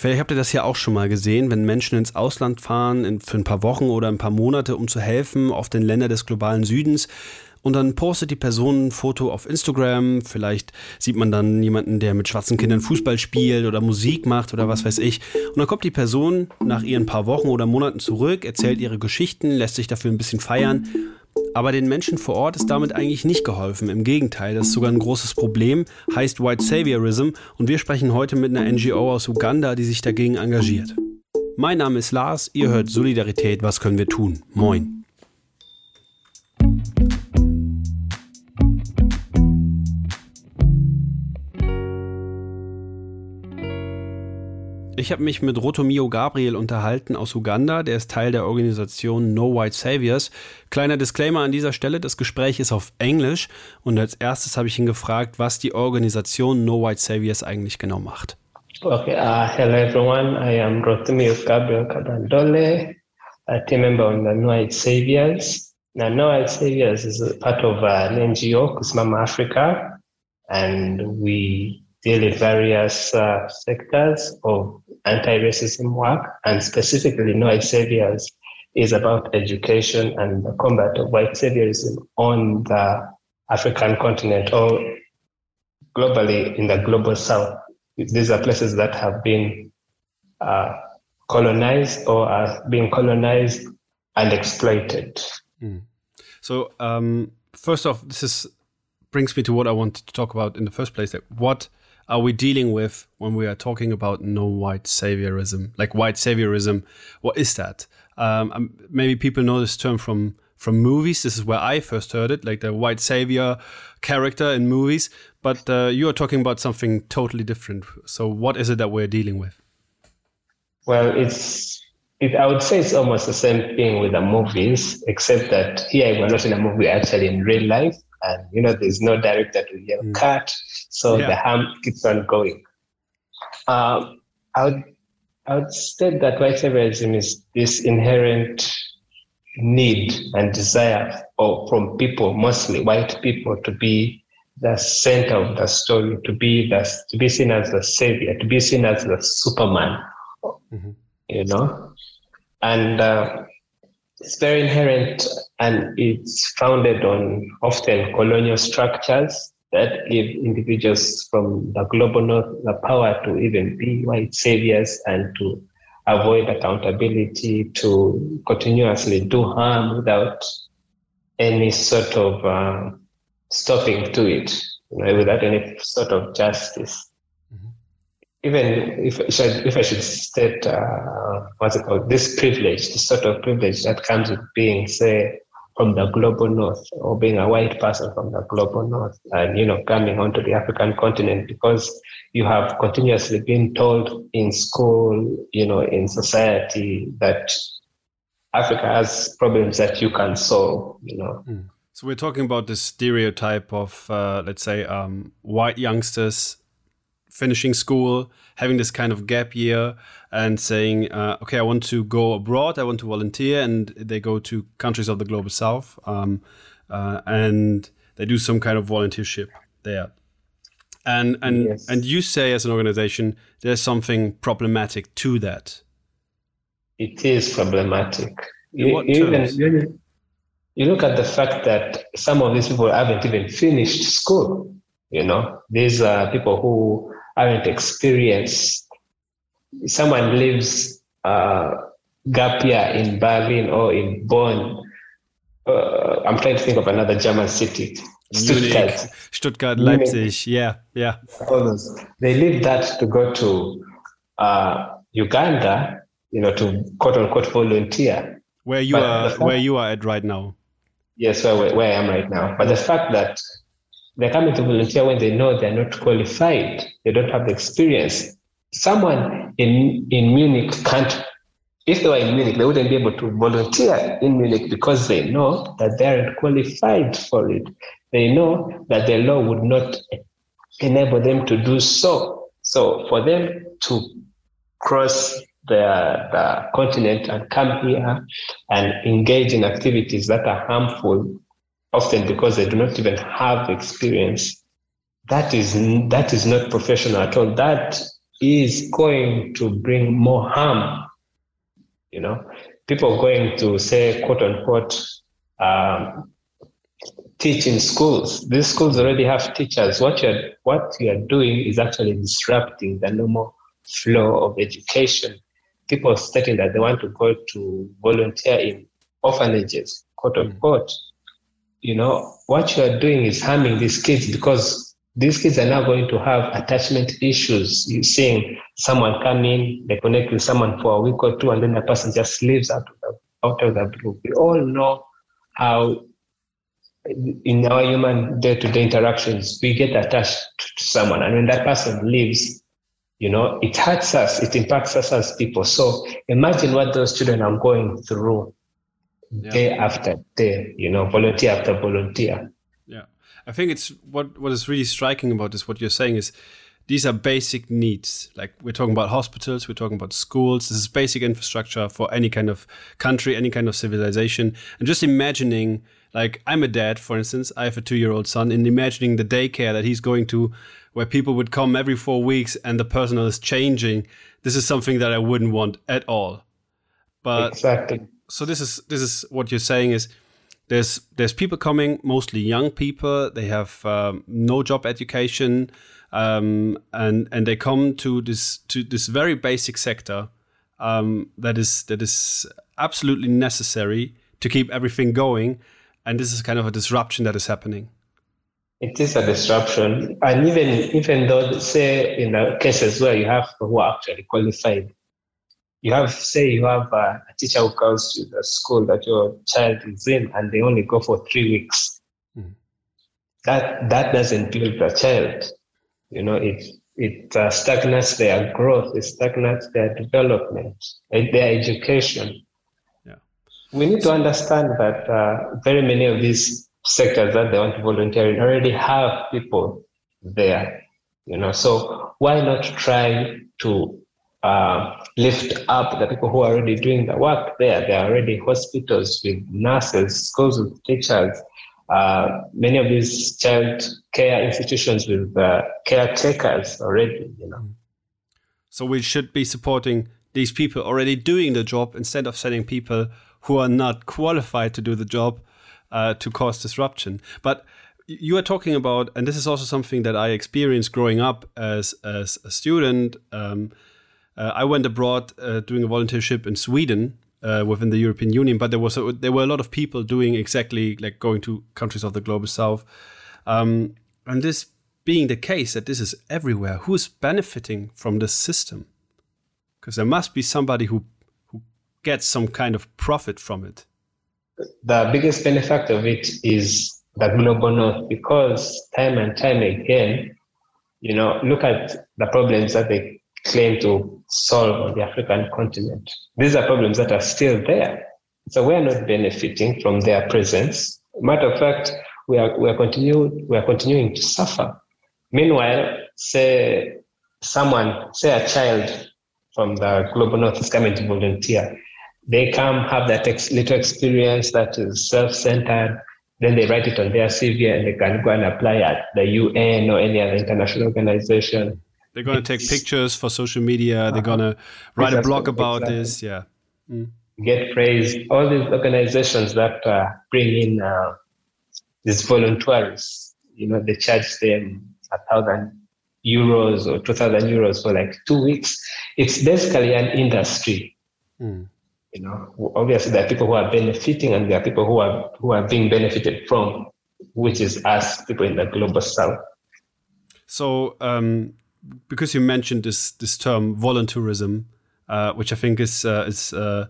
Vielleicht habt ihr das ja auch schon mal gesehen, wenn Menschen ins Ausland fahren in, für ein paar Wochen oder ein paar Monate, um zu helfen, auf den Länder des globalen Südens. Und dann postet die Person ein Foto auf Instagram. Vielleicht sieht man dann jemanden, der mit schwarzen Kindern Fußball spielt oder Musik macht oder was weiß ich. Und dann kommt die Person nach ihren paar Wochen oder Monaten zurück, erzählt ihre Geschichten, lässt sich dafür ein bisschen feiern. Aber den Menschen vor Ort ist damit eigentlich nicht geholfen. Im Gegenteil, das ist sogar ein großes Problem, heißt White Saviorism. Und wir sprechen heute mit einer NGO aus Uganda, die sich dagegen engagiert. Mein Name ist Lars, ihr hört Solidarität, was können wir tun? Moin. Ich habe mich mit Rotomio Gabriel unterhalten aus Uganda. Der ist Teil der Organisation No White Saviors. Kleiner Disclaimer an dieser Stelle: Das Gespräch ist auf Englisch. Und als erstes habe ich ihn gefragt, was die Organisation No White Saviors eigentlich genau macht. Okay, uh, hello everyone. I am Rotomio Gabriel Kabandole, a team member on the No White Saviors. Now, No White Saviors is part of an NGO, Kusimama Africa, and we deal in various uh, sectors of anti-racism work, and specifically No Saviors is about education and the combat of white saviorism on the African continent or globally in the global south. These are places that have been uh, colonized or are being colonized and exploited. Mm. So, um, first off, this is brings me to what I wanted to talk about in the first place. Like, what are we dealing with when we are talking about no white saviorism? Like white saviorism, what is that? Um, um, maybe people know this term from from movies. This is where I first heard it, like the white savior character in movies. But uh, you are talking about something totally different. So, what is it that we're dealing with? Well, it's it, I would say it's almost the same thing with the movies, except that here we're not in a movie, actually in real life and you know there's no director to yell mm. cut so yeah. the harm keeps on going um, I, would, I would state that white saviorism is this inherent need and desire of, from people mostly white people to be the center of the story to be the, to be seen as the savior to be seen as the superman mm-hmm. you know and uh, it's very inherent and it's founded on often colonial structures that give individuals from the global north the power to even be white saviors and to avoid accountability, to continuously do harm without any sort of uh, stopping to it, you know, without any sort of justice. Even if, if I should state uh, what's it called, this privilege, this sort of privilege that comes with being, say, from the global north or being a white person from the global north and, you know, coming onto the African continent because you have continuously been told in school, you know, in society that Africa has problems that you can solve, you know. Mm. So we're talking about this stereotype of, uh, let's say, um, white youngsters finishing school, having this kind of gap year, and saying, uh, okay, I want to go abroad, I want to volunteer, and they go to countries of the global south, um, uh, and they do some kind of volunteership there. And and yes. and you say as an organization, there's something problematic to that. It is problematic. You, even, you, you look at the fact that some of these people haven't even finished school. You know, these are people who haven't experienced. Someone lives uh, gap year in Berlin or in Bonn. Uh, I'm trying to think of another German city. Stuttgart. Stuttgart, Leipzig. Yeah, yeah. They leave that to go to uh, Uganda, you know, to quote unquote volunteer. Where you but are, fact, where you are at right now. Yes, where, where I am right now. But the fact that they're coming to volunteer when they know they're not qualified, they don't have the experience. Someone in, in Munich can't, if they were in Munich, they wouldn't be able to volunteer in Munich because they know that they aren't qualified for it. They know that the law would not enable them to do so. So for them to cross the, the continent and come here and engage in activities that are harmful often because they do not even have experience. That is that is not professional at all. That is going to bring more harm. You know, people going to say, quote unquote, um, teach in schools. These schools already have teachers. What you're what you're doing is actually disrupting the normal flow of education. People stating that they want to go to volunteer in orphanages, quote hmm. unquote. You know, what you are doing is harming these kids because these kids are now going to have attachment issues. You're seeing someone come in, they connect with someone for a week or two, and then the person just leaves out of the, out of the blue. We all know how in our human day-to-day interactions, we get attached to someone, and when that person leaves, you know, it hurts us, it impacts us as people. So imagine what those children are going through yeah. day after day, you know, volunteer after volunteer. Yeah. I think it's what what is really striking about this, what you're saying is these are basic needs. Like we're talking about hospitals, we're talking about schools. This is basic infrastructure for any kind of country, any kind of civilization. And just imagining, like I'm a dad, for instance, I have a two year old son, and imagining the daycare that he's going to where people would come every four weeks and the personnel is changing. This is something that I wouldn't want at all. But exactly. So this is this is what you're saying is there's there's people coming, mostly young people. They have um, no job education um, and and they come to this to this very basic sector um, that is that is absolutely necessary to keep everything going, and this is kind of a disruption that is happening. It is a disruption, and even even though say in the cases where you have who are actually qualified, you have say you have a, a teacher who comes to the school that your child is in, and they only go for three weeks. Mm. That that doesn't build the child you know, it it uh, stagnates their growth, it stagnates their development, their education. Yeah. We need to understand that uh, very many of these sectors that they want to volunteer in already have people there, you know. So why not try to uh, lift up the people who are already doing the work there? There are already hospitals with nurses, schools with teachers, uh, many of these child care institutions with uh, caretakers already, you know. So we should be supporting these people already doing the job instead of sending people who are not qualified to do the job uh, to cause disruption. But you are talking about, and this is also something that I experienced growing up as as a student. Um, uh, I went abroad uh, doing a volunteership in Sweden uh, within the European Union, but there was a, there were a lot of people doing exactly like going to countries of the global south, um, and this being the case that this is everywhere, who is benefiting from this system? Because there must be somebody who who gets some kind of profit from it. The biggest benefit of it is the global north, because time and time again, you know, look at the problems that they claim to solve on the African continent. These are problems that are still there. So we're not benefiting from their presence. Matter of fact, we are, we are, continue, we are continuing to suffer. Meanwhile, say someone, say a child from the global north is coming to volunteer. They come, have that ex- little experience that is self centered, then they write it on their CV and they can go and apply at the UN or any other international organization they're going to take pictures for social media. Uh-huh. They're going to write exactly. a blog about exactly. this. Yeah. Mm. Get praise. All these organizations that uh, bring in uh, these volunteers, you know, they charge them a thousand euros or two thousand euros for like two weeks. It's basically an industry. Mm. You know, obviously there are people who are benefiting and there are people who are who are being benefited from, which is us people in the global south. So um, because you mentioned this this term voluntourism, uh, which I think is uh, is uh,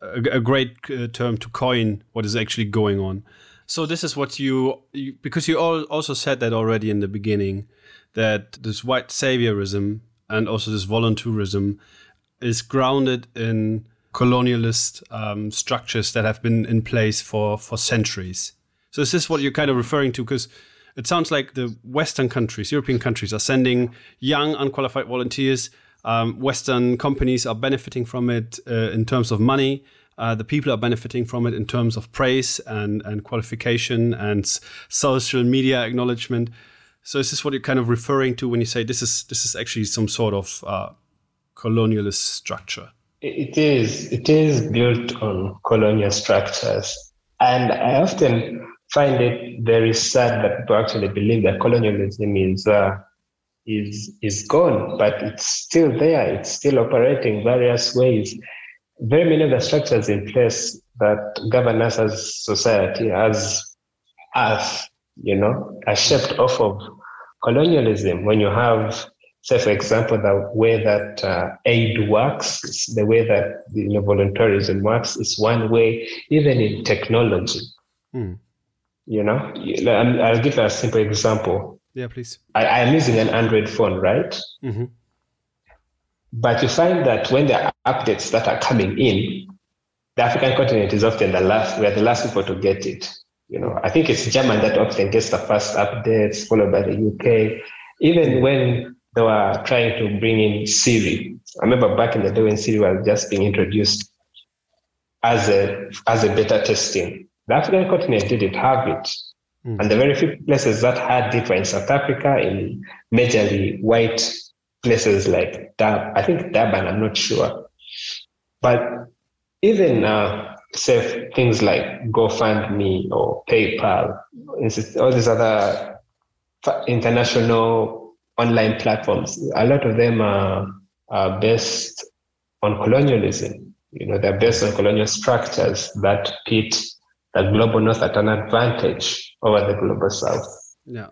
a, a, great uh, term to coin what is actually going on. So this is what you, you because you all also said that already in the beginning that this white saviorism and also this voluntourism is grounded in colonialist um, structures that have been in place for for centuries. So this is this what you're kind of referring to? Because it sounds like the Western countries, European countries, are sending young, unqualified volunteers. Um, Western companies are benefiting from it uh, in terms of money. Uh, the people are benefiting from it in terms of praise and, and qualification and social media acknowledgement. So is this what you're kind of referring to when you say this is this is actually some sort of uh, colonialist structure? It is. It is built on colonial structures, and I often find it very sad that people actually believe that colonialism is uh, is is gone, but it's still there. It's still operating various ways. Very many of the structures in place that govern us as society, as us, you know, are shaped off of colonialism. When you have, say, for example, the way that uh, aid works, the way that you know, voluntarism works is one way, even in technology. Mm. You know, I'll give a simple example. Yeah, please. I, am using an Android phone, right? Mm-hmm. But you find that when there are updates that are coming in, the African continent is often the last, we're the last people to get it. You know, I think it's German that often gets the first updates, followed by the UK. Even when they were trying to bring in Siri, I remember back in the day when Siri was just being introduced as a as a beta testing. The African continent didn't have it. Mm. And the very few places that had it were in South Africa, in majorly white places like Dab, I think Durban, I'm not sure. But even uh, say things like GoFundMe or PayPal, all these other international online platforms, a lot of them are, are based on colonialism. You know, they're based on colonial structures that pit the global north at an advantage over the global south. Yeah.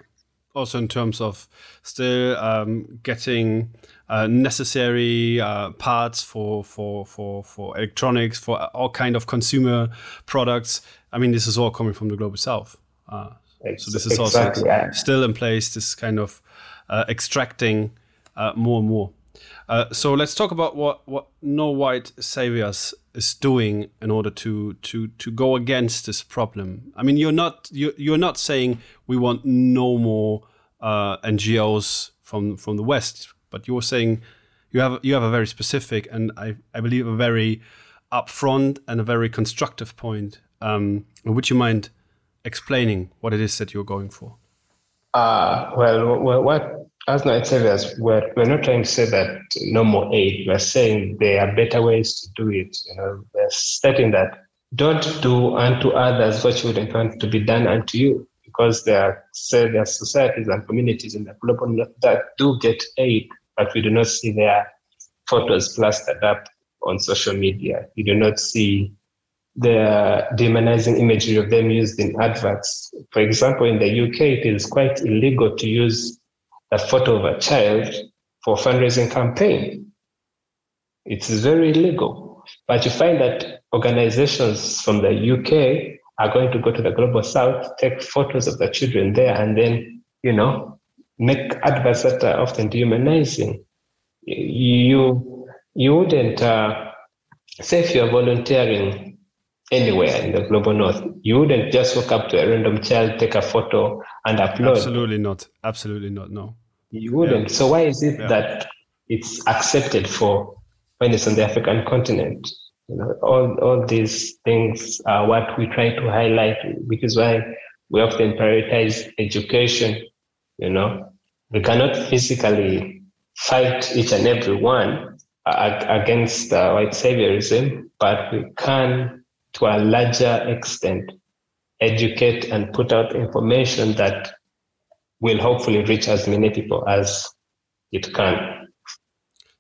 Also, in terms of still um, getting uh, necessary uh, parts for, for for for electronics, for all kind of consumer products. I mean, this is all coming from the global south. Uh, so this is exactly, also still in place. This kind of uh, extracting uh, more and more. Uh, so let's talk about what what No White Saviors is doing in order to to to go against this problem. I mean, you're not you're, you're not saying we want no more NGOs from from the West but you're saying you have you have a very specific and I, I believe a very upfront and a very constructive point. Um, would you mind explaining what it is that you're going for? Uh, well, what as Night Saviors, we're, we're not trying to say that no more aid. We're saying there are better ways to do it. You know, we're stating that don't do unto others what you wouldn't want to be done unto you, because there are say there are societies and communities in the global that do get aid but we do not see their photos plastered up on social media. You do not see the demonizing imagery of them used in adverts. For example, in the UK, it is quite illegal to use a photo of a child for fundraising campaign. It's very illegal. But you find that organizations from the UK are going to go to the global south, take photos of the children there, and then, you know, make adverts that are often dehumanizing. You you wouldn't uh, say if you're volunteering anywhere in the global north, you wouldn't just walk up to a random child, take a photo, and upload. Absolutely not. Absolutely not. No. You wouldn't. Yeah. So why is it yeah. that it's accepted for when it's on the African continent? You know, all all these things are what we try to highlight, because why we often prioritize education you know, we cannot physically fight each and every one against uh, white saviorism, but we can, to a larger extent, educate and put out information that will hopefully reach as many people as it can.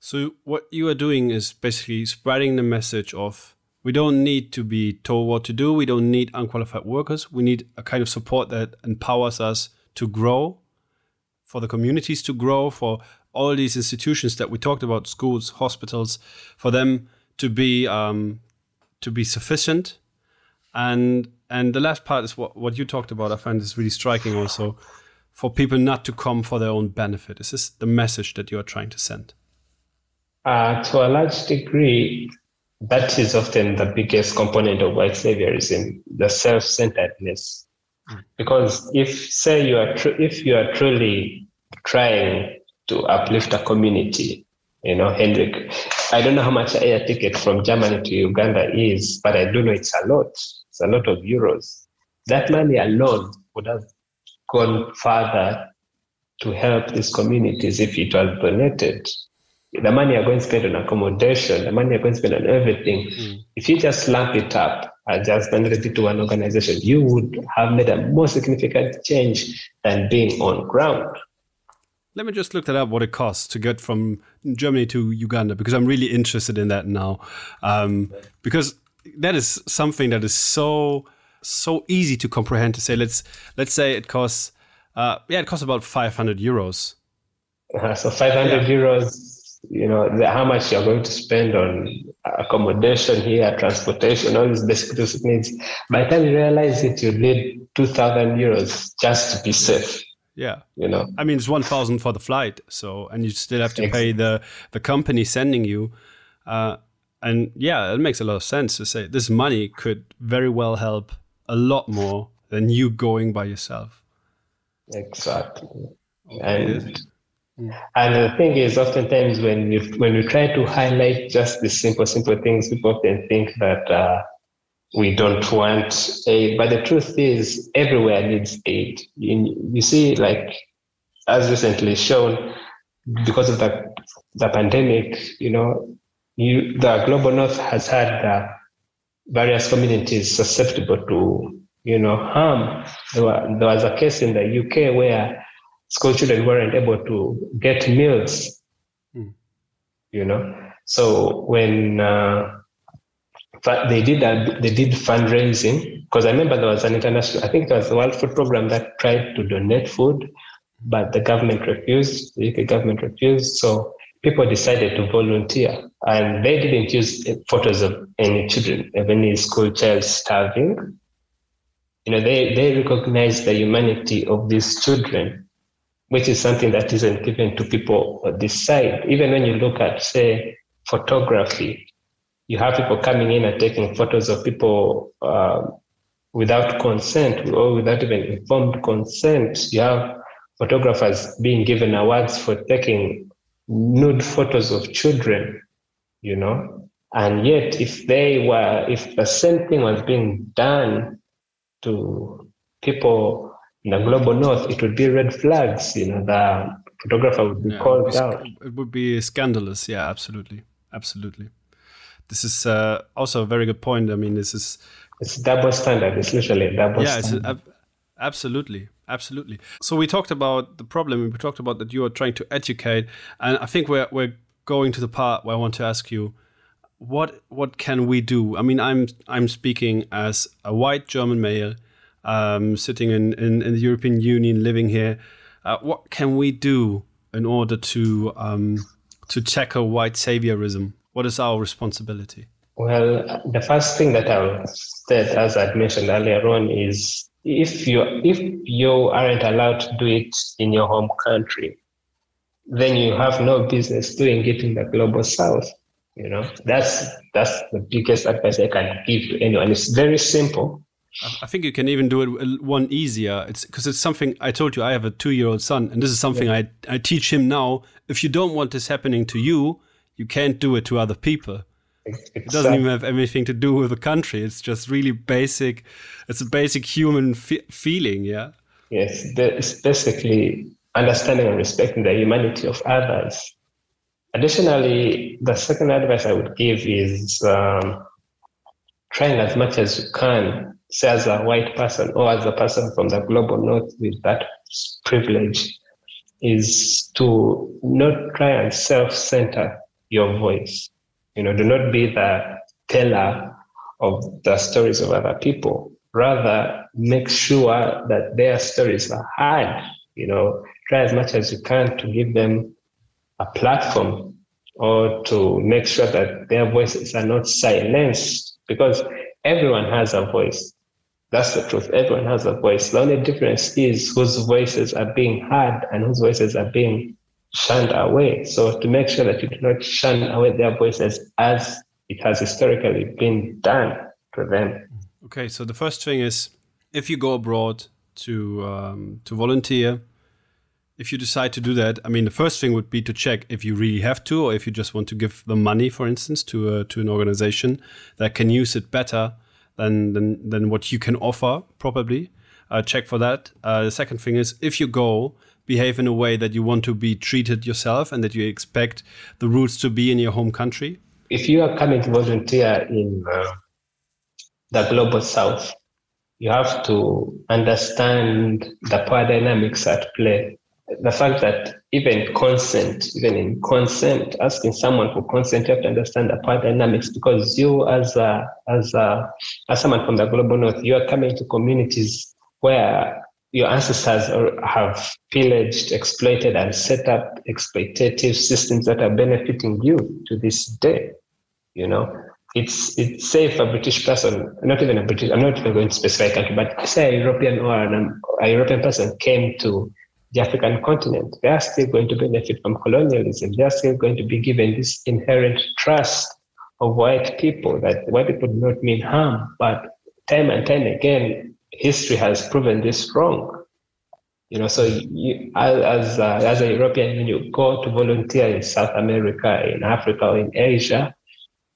So, what you are doing is basically spreading the message of we don't need to be told what to do. We don't need unqualified workers. We need a kind of support that empowers us to grow for the communities to grow, for all these institutions that we talked about, schools, hospitals, for them to be um, to be sufficient. And and the last part is what, what you talked about. I find is really striking also for people not to come for their own benefit. Is this the message that you are trying to send? Uh, to a large degree, that is often the biggest component of white saviorism, the self-centeredness because if say you are tr- if you are truly trying to uplift a community, you know, Hendrik, I don't know how much a air ticket from Germany to Uganda is, but I do know it's a lot. It's a lot of euros. That money alone would have gone further to help these communities if it was donated. The money you're going to spend on accommodation, the money you're going to spend on everything, mm. if you just lump it up and just donate it to one organization, you would have made a more significant change than being on ground. Let me just look that up what it costs to get from Germany to Uganda because I'm really interested in that now. Um, because that is something that is so so easy to comprehend to say let's let's say it costs uh, yeah it costs about 500 euros. Uh, so 500 yeah. euros, you know the, how much you're going to spend on accommodation here, transportation, all these basic basic needs. By the time you realize it, you need 2,000 euros just to be safe. Yeah. You know. I mean, it's 1000 for the flight, so and you still have to pay the the company sending you. Uh, and yeah, it makes a lot of sense to say this money could very well help a lot more than you going by yourself. Exactly. And and the thing is, oftentimes when you when we try to highlight just the simple simple things, people often think that uh, we don't want aid. But the truth is, everywhere needs aid. You, you see, like as recently shown, because of the the pandemic, you know, you, the global north has had uh, various communities susceptible to, you know, harm. There, were, there was a case in the UK where school children weren't able to get meals. Mm. You know, so when uh, they did that. They did fundraising because I remember there was an international. I think it was the World Food Program that tried to donate food, but the government refused. The UK government refused. So people decided to volunteer, and they didn't use eh, photos of any children, of any school child starving. You know, they they recognize the humanity of these children, which is something that isn't given to people on this side. Even when you look at, say, photography, you have people coming in and taking photos of people uh, without consent or without even informed consent. You have photographers being given awards for taking nude photos of children, you know. And yet, if they were, if the same thing was being done to people in the global north, it would be red flags. You know, the photographer would be yeah, called it out. It would be scandalous. Yeah, absolutely, absolutely this is uh, also a very good point. I mean, this is it's double standard. It's literally double yeah, standard. It's absolutely, absolutely. So we talked about the problem. We talked about that you are trying to educate, and I think we're we're going to the part where I want to ask you, what what can we do? I mean, I'm I'm speaking as a white German male, um, sitting in, in, in the European Union, living here. Uh, what can we do in order to um, to tackle white saviorism? What is our responsibility? Well, the first thing that I'll state, as I mentioned earlier on, is if you if you aren't allowed to do it in your home country, then you have no business doing it in the global south. You know, that's that's the biggest advice I can give to anyone. It's very simple. I think you can even do it one easier. It's because it's something I told you. I have a two-year-old son, and this is something yeah. I I teach him now. If you don't want this happening to you, you can't do it to other people. Exactly. It doesn't even have anything to do with the country. It's just really basic. It's a basic human fe- feeling. Yeah. Yes, it's basically understanding and respecting the humanity of others. Additionally, the second advice I would give is um, trying as much as you can, say as a white person or as a person from the global north with that privilege, is to not try and self-center your voice. You know, do not be the teller of the stories of other people. Rather, make sure that their stories are heard. You know, try as much as you can to give them a platform or to make sure that their voices are not silenced because everyone has a voice. That's the truth. Everyone has a voice. The only difference is whose voices are being heard and whose voices are being shunned away. So to make sure that you do not shun away their voices as it has historically been done to them. Okay, so the first thing is if you go abroad to um, to volunteer, if you decide to do that, I mean, the first thing would be to check if you really have to, or if you just want to give the money, for instance, to uh, to an organization that can use it better than than, than what you can offer, probably. Uh, check for that. Uh, the second thing is if you go, behave in a way that you want to be treated yourself and that you expect the rules to be in your home country? If you are coming to volunteer in uh, the global south, you have to understand the power dynamics at play. The fact that even consent, even in consent, asking someone for consent, you have to understand the power dynamics because you, as a, as a, as someone from the global north, you are coming to communities where your ancestors have pillaged, exploited, and set up exploitative systems that are benefiting you to this day. You know, it's it's safe a British person, not even a British. I'm not even going to specify country, but say a European or an, a European person came to the African continent, they are still going to benefit from colonialism. They are still going to be given this inherent trust of white people that white people do not mean harm, but time and time again, history has proven this wrong. You know, so you, as uh, as a European, when you go to volunteer in South America, in Africa, or in Asia,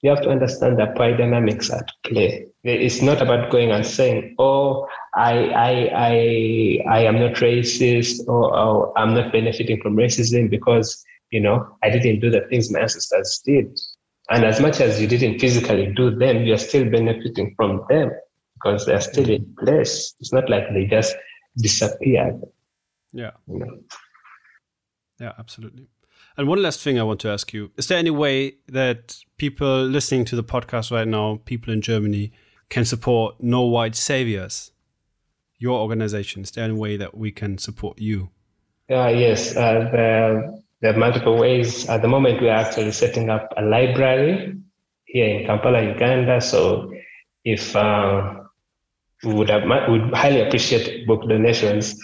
you have to understand the power dynamics at play. It's not about going and saying, "Oh, I, I, I, I am not racist," or, or "I'm not benefiting from racism because you know I didn't do the things my ancestors did." And as much as you didn't physically do them, you are still benefiting from them because they're still in place. It's not like they just disappeared. Yeah. You know? Yeah, absolutely. And one last thing I want to ask you Is there any way that people listening to the podcast right now, people in Germany, can support No White Saviors, your organization? Is there any way that we can support you? Uh, yes, uh, there, there are multiple ways. At the moment, we are actually setting up a library here in Kampala, Uganda. So if uh, would have, would highly appreciate book donations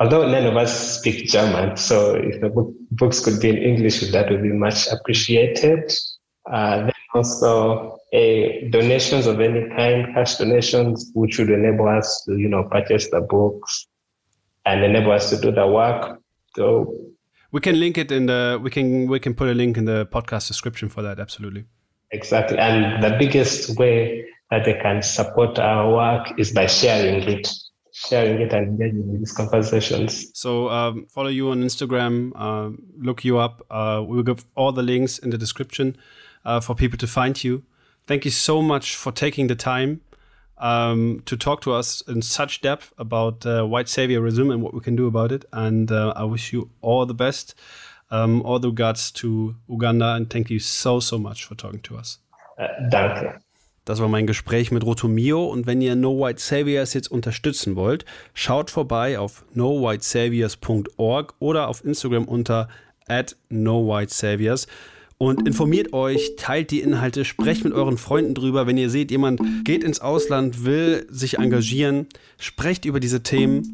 although none of us speak German, so if the book, books could be in English, that would be much appreciated. Uh, then also a donations of any kind, cash donations, which would enable us to, you know, purchase the books and enable us to do the work. So we can link it in the we can we can put a link in the podcast description for that. Absolutely. Exactly, and the biggest way that they can support our work is by sharing it sharing it and engaging in these conversations. So um, follow you on Instagram, uh, look you up. Uh, we'll give all the links in the description uh, for people to find you. Thank you so much for taking the time um, to talk to us in such depth about uh, white saviorism and what we can do about it. And uh, I wish you all the best. Um, all the regards to Uganda and thank you so, so much for talking to us. Uh, danke. Das war mein Gespräch mit Rotomio und wenn ihr No White Saviors jetzt unterstützen wollt, schaut vorbei auf nowhitesaviors.org oder auf Instagram unter at nowhitesaviors und informiert euch, teilt die Inhalte, sprecht mit euren Freunden drüber. Wenn ihr seht, jemand geht ins Ausland, will sich engagieren, sprecht über diese Themen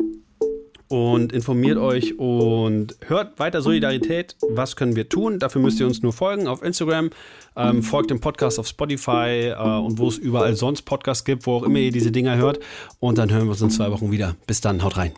und informiert euch und hört weiter Solidarität. Was können wir tun? Dafür müsst ihr uns nur folgen auf Instagram, ähm, folgt dem Podcast auf Spotify äh, und wo es überall sonst Podcasts gibt, wo auch immer ihr diese Dinger hört. Und dann hören wir uns in zwei Wochen wieder. Bis dann, haut rein.